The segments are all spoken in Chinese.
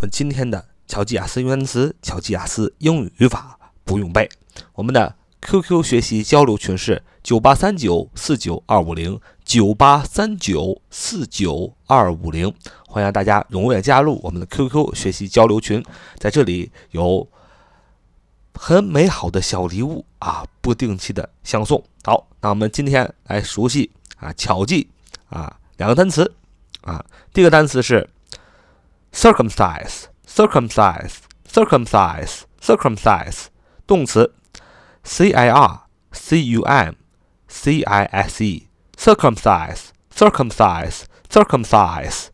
我们今天的巧记雅思英语单词、巧记雅思英语语法不用背。我们的 QQ 学习交流群是九八三九四九二五零九八三九四九二五零，欢迎大家踊跃加入我们的 QQ 学习交流群，在这里有很美好的小礼物啊，不定期的相送。好，那我们今天来熟悉啊巧记啊两个单词啊，第一个单词是。circumcise, circumcise, circumcise, circumcise，动词，c i r c u m c i s e, circumcise, circumcise, circumcise,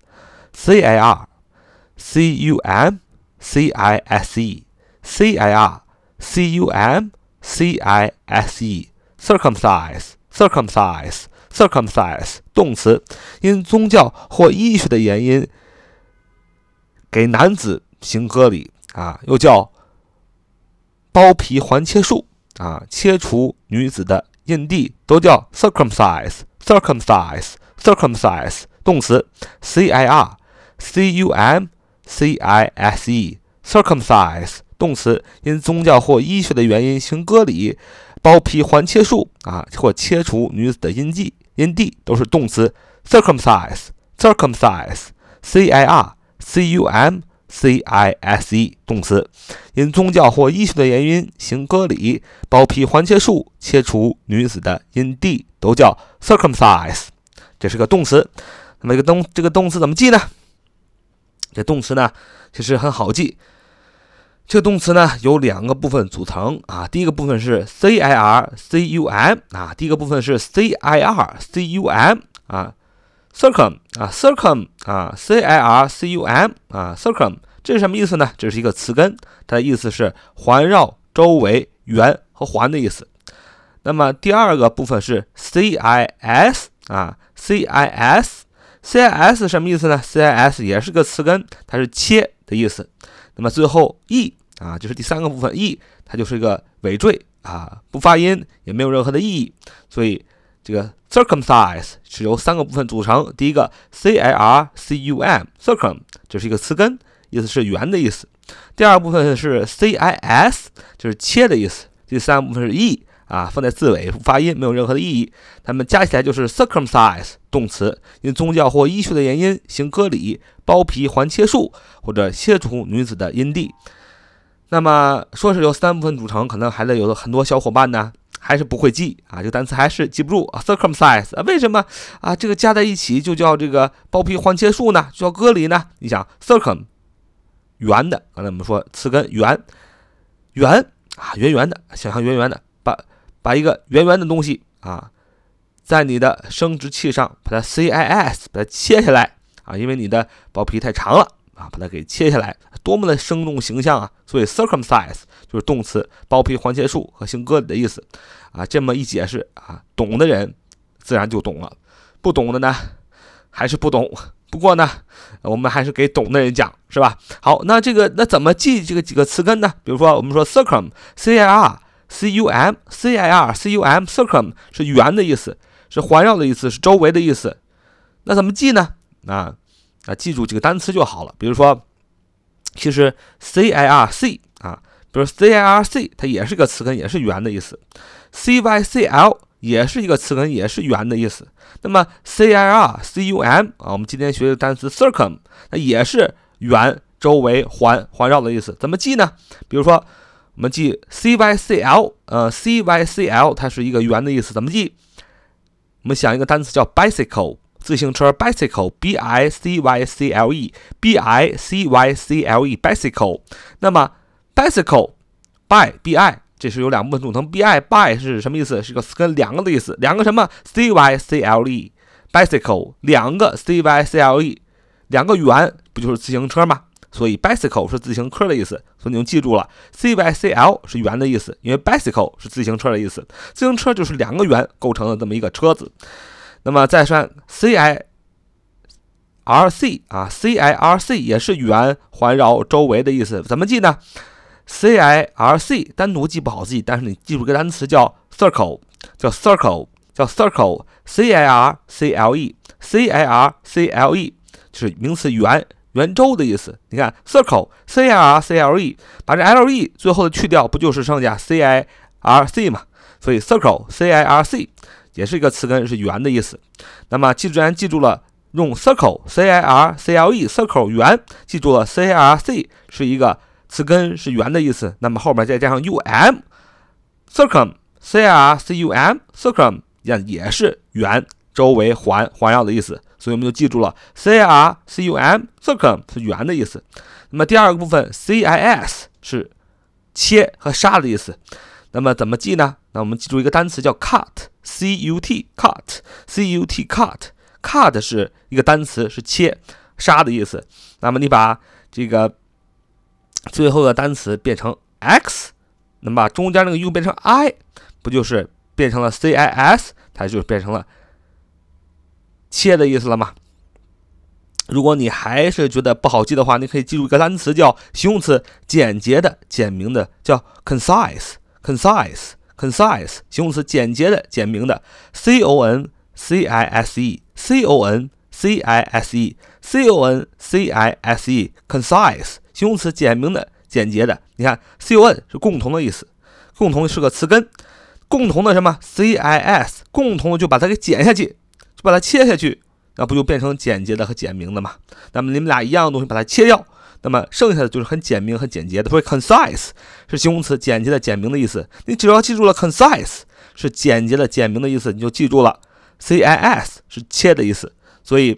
c i r c u m c i s e, c i r c u m c i s e, circumcise, circumcise, circumcise，动词，因宗教或医学的原因。 给男子行割礼啊，又叫包皮环切术啊，切除女子的阴蒂都叫 circumcise，circumcise，circumcise，动词 c i r c u m c i s e，circumcise，动词因宗教或医学的原因行割礼、包皮环切术啊，或切除女子的阴蒂，阴蒂都是动词 circumcise，circumcise，c i r。C u m c i s e 动词，因宗教或医学的原因行割礼、包皮环切术、切除女子的阴蒂，都叫 circumcise。这是个动词。那么这个动这个动词怎么记呢？这动词呢，其实很好记。这个动词呢，由两个部分组成啊。第一个部分是 c i r c u m 啊，第一个部分是 c i r c u m 啊。Circum 啊，circum 啊，c i r c u m 啊，circum 这是什么意思呢？这是一个词根，它的意思是环绕、周围、圆和环的意思。那么第二个部分是 c i s 啊，c i s，c i s 什么意思呢？c i s 也是个词根，它是切的意思。那么最后 e 啊，就是第三个部分 e，它就是一个尾缀啊，不发音，也没有任何的意义，所以。这个 circumcise 是由三个部分组成。第一个 c i r c u m，circum 这是一个词根，意思是圆的意思。第二部分是 c i s，就是切的意思。第三部分是 e 啊，放在字尾不发音，没有任何的意义。它们加起来就是 circumcise 动词，因宗教或医学的原因行割礼、包皮环切术或者切除女子的阴蒂。那么说是由三部分组成，可能还得有很多小伙伴呢。还是不会记啊，这个单词还是记不住啊。circumcise 啊，为什么啊？这个加在一起就叫这个包皮环切术呢？就叫割礼呢？你想，circum 圆的，刚才我们说词根圆，圆啊，圆圆的，想象圆圆的，把把一个圆圆的东西啊，在你的生殖器上把它 cis 把它切下来啊，因为你的包皮太长了。啊，把它给切下来，多么的生动形象啊！所以 circumcise 就是动词，包皮环切术和行割礼的意思啊。这么一解释啊，懂的人自然就懂了，不懂的呢还是不懂。不过呢，我们还是给懂的人讲，是吧？好，那这个那怎么记这个几个词根呢？比如说，我们说 circum，c i r c u m，c i r c u m，circum 是圆的意思，是环绕的意思，是周围的意思。那怎么记呢？啊？啊，记住几个单词就好了。比如说，其实 c i r c 啊，比如 c i r c 它也是个词根，也是圆的意思。c y c l 也是一个词根，也是圆的意思。那么 c i r c u m 啊，我们今天学的单词 circum，它也是圆、周围、环、环绕的意思。怎么记呢？比如说，我们记 c y c l，呃，c y c l 它是一个圆的意思。怎么记？我们想一个单词叫 bicycle。自行车 bicycle，b i c y c l e，b i c y c l e，bicycle。那么 bicycle，by b i，这是有两部分组成。b i by 是什么意思？是个词根，两个的意思。两个什么？c y c l e，bicycle，两个 c y c l e，两个圆，不就是自行车吗？所以 bicycle 是自行车的意思。所以你就记住了，c y c l 是圆的意思，因为 bicycle 是自行车的意思。自行车就是两个圆构成的这么一个车子。那么再算 c i r c 啊，c i r c 也是圆环绕周围的意思，怎么记呢？c i r c 单独记不好记，但是你记住个单词叫 circle，叫 circle，叫 circle，c i r c l e，c i r c l e 就是名词圆，圆周的意思。你看，circle，c i r c l e，把这 l e 最后的去掉，不就是剩下 c i r c 吗？所以 circle，c i r c 也是一个词根，是圆的意思。那么记住，然记住了，用 circle，c i r c l e，circle 圆，记住了 c r c 是一个词根，是圆的意思。那么后面再加上 u m，circum，c i r c u m，circum 也也是圆。周围环环绕的意思，所以我们就记住了 c r c u m circum 是圆的意思。那么第二个部分 c i s 是切和杀的意思。那么怎么记呢？那我们记住一个单词叫 cut c u t cut c u t cut cut 是一个单词，是切杀的意思。那么你把这个最后的单词变成 x，那么把中间那个 u 变成 i，不就是变成了 c i s？它就变成了。切的意思了吗？如果你还是觉得不好记的话，你可以记住一个单词，叫形容词，简洁的、简明的，叫 “concise” concise，concise，形容词，简洁的、简明的，c o n c i s e，c o n c i s e，c o n c i s e，concise，形容词，简明的、简洁的。你看，c o n 是共同的意思，共同是个词根，共同的什么？c i s，共同的就把它给剪下去。就把它切下去，那不就变成简洁的和简明的吗？那么你们俩一样的东西把它切掉，那么剩下的就是很简明、很简洁的。所以 concise 是形容词，简洁的、简明的意思。你只要记住了 concise 是简洁的、简明的意思，你就记住了 c i s 是切的意思。所以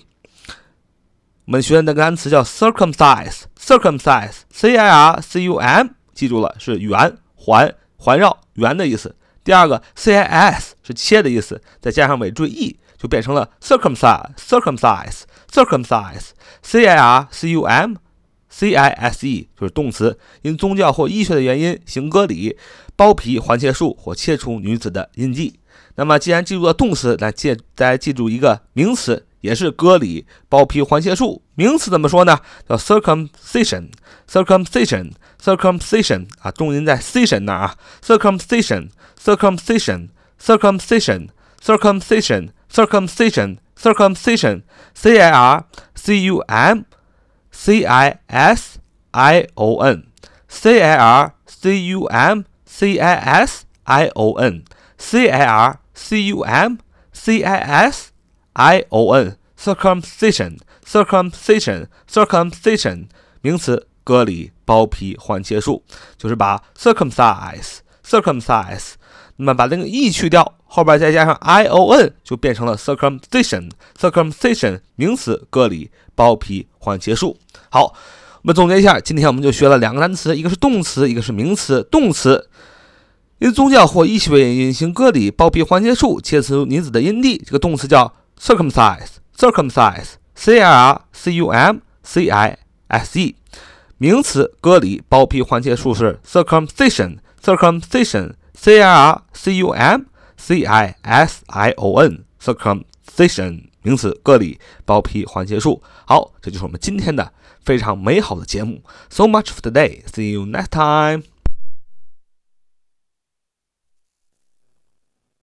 我们学的那个单词叫 circumcise，circumcise，c i r c u m，记住了是圆环环绕圆的意思。第二个 c i s 是切的意思，再加上尾缀 e。就变成了 circumcise，circumcise，circumcise，c i r c u m c i s e，就是动词，因宗教或医学的原因行割礼、剥皮、环切术或切除女子的印记。那么既然记住了动词，那记大家记住一个名词，也是割礼、剥皮、环切术。名词怎么说呢？叫 circumcision，circumcision，circumcision 啊，重音在 cision 那儿啊，circumcision，circumcision，circumcision。circumcision, circumcision, c i r c u m c i s i o n, c i r c u m c i s i o n, c i r c u m c i s i o n, circumcision, circumcision, circumcision，名词，割礼、包皮、换切术，就是把 circumcise, circumcise， 那么把那个 e 去掉。后边再加上 i o n 就变成了 circumcision，circumcision 名词，割礼、包皮、换切术。好，我们总结一下，今天我们就学了两个单词，一个是动词，一个是名词。动词因宗教或医学原因行割礼、包皮、环切术，切除女子的阴蒂，这个动词叫 circumcise，circumcise，c i r c u m c i s e。名词割礼、包皮、环切术是 circumcision。circumcision i r c u m。c i s i o n circumcision 名词，割礼、包皮、环切术。好，这就是我们今天的非常美好的节目。So much for today. See you next time.